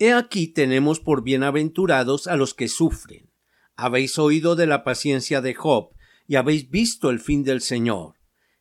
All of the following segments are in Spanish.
He aquí tenemos por bienaventurados a los que sufren. Habéis oído de la paciencia de Job y habéis visto el fin del Señor,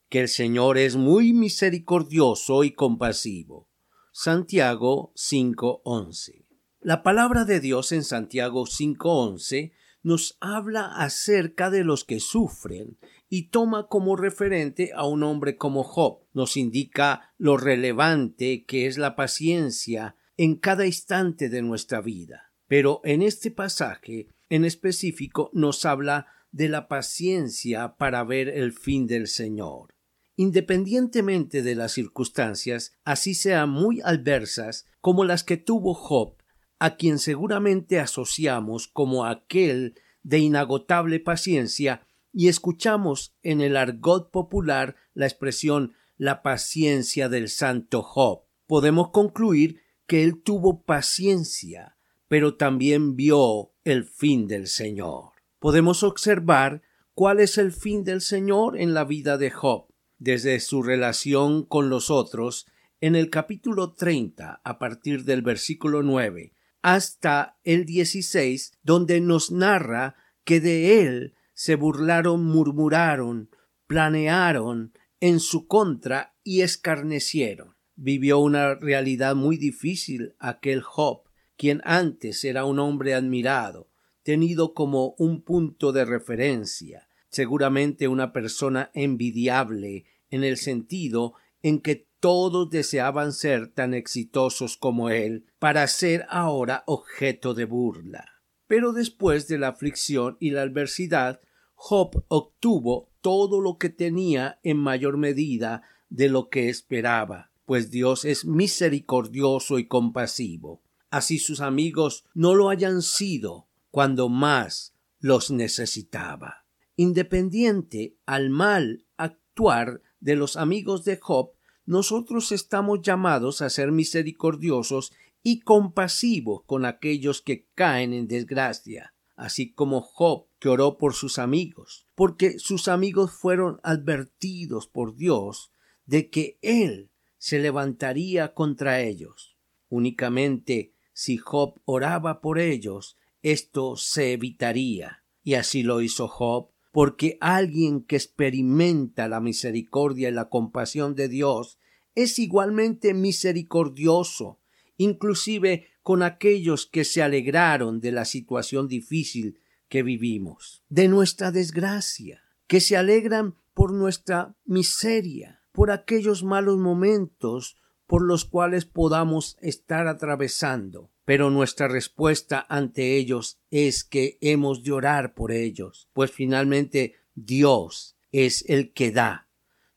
que el Señor es muy misericordioso y compasivo. Santiago 5:11. La palabra de Dios en Santiago 5:11 nos habla acerca de los que sufren y toma como referente a un hombre como Job. Nos indica lo relevante que es la paciencia en cada instante de nuestra vida. Pero en este pasaje en específico nos habla de la paciencia para ver el fin del Señor. Independientemente de las circunstancias, así sean muy adversas como las que tuvo Job, a quien seguramente asociamos como aquel de inagotable paciencia y escuchamos en el argot popular la expresión la paciencia del santo Job. Podemos concluir que él tuvo paciencia, pero también vio el fin del Señor. Podemos observar cuál es el fin del Señor en la vida de Job, desde su relación con los otros, en el capítulo 30, a partir del versículo 9, hasta el 16, donde nos narra que de él se burlaron, murmuraron, planearon en su contra y escarnecieron vivió una realidad muy difícil aquel Job, quien antes era un hombre admirado, tenido como un punto de referencia, seguramente una persona envidiable en el sentido en que todos deseaban ser tan exitosos como él para ser ahora objeto de burla. Pero después de la aflicción y la adversidad, Job obtuvo todo lo que tenía en mayor medida de lo que esperaba pues Dios es misericordioso y compasivo. Así sus amigos no lo hayan sido cuando más los necesitaba. Independiente al mal actuar de los amigos de Job, nosotros estamos llamados a ser misericordiosos y compasivos con aquellos que caen en desgracia, así como Job que oró por sus amigos, porque sus amigos fueron advertidos por Dios de que él se levantaría contra ellos. Únicamente si Job oraba por ellos, esto se evitaría. Y así lo hizo Job, porque alguien que experimenta la misericordia y la compasión de Dios es igualmente misericordioso, inclusive con aquellos que se alegraron de la situación difícil que vivimos, de nuestra desgracia, que se alegran por nuestra miseria por aquellos malos momentos por los cuales podamos estar atravesando. Pero nuestra respuesta ante ellos es que hemos de orar por ellos, pues finalmente Dios es el que da,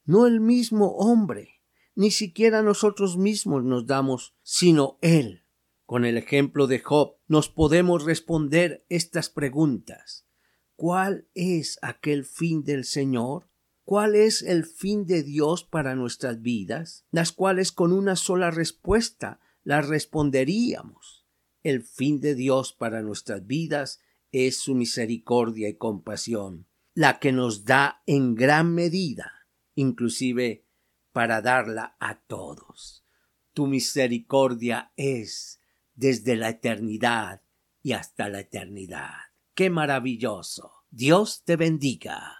no el mismo hombre, ni siquiera nosotros mismos nos damos, sino Él. Con el ejemplo de Job nos podemos responder estas preguntas. ¿Cuál es aquel fin del Señor? ¿Cuál es el fin de Dios para nuestras vidas? Las cuales con una sola respuesta las responderíamos. El fin de Dios para nuestras vidas es su misericordia y compasión, la que nos da en gran medida, inclusive para darla a todos. Tu misericordia es desde la eternidad y hasta la eternidad. ¡Qué maravilloso! Dios te bendiga.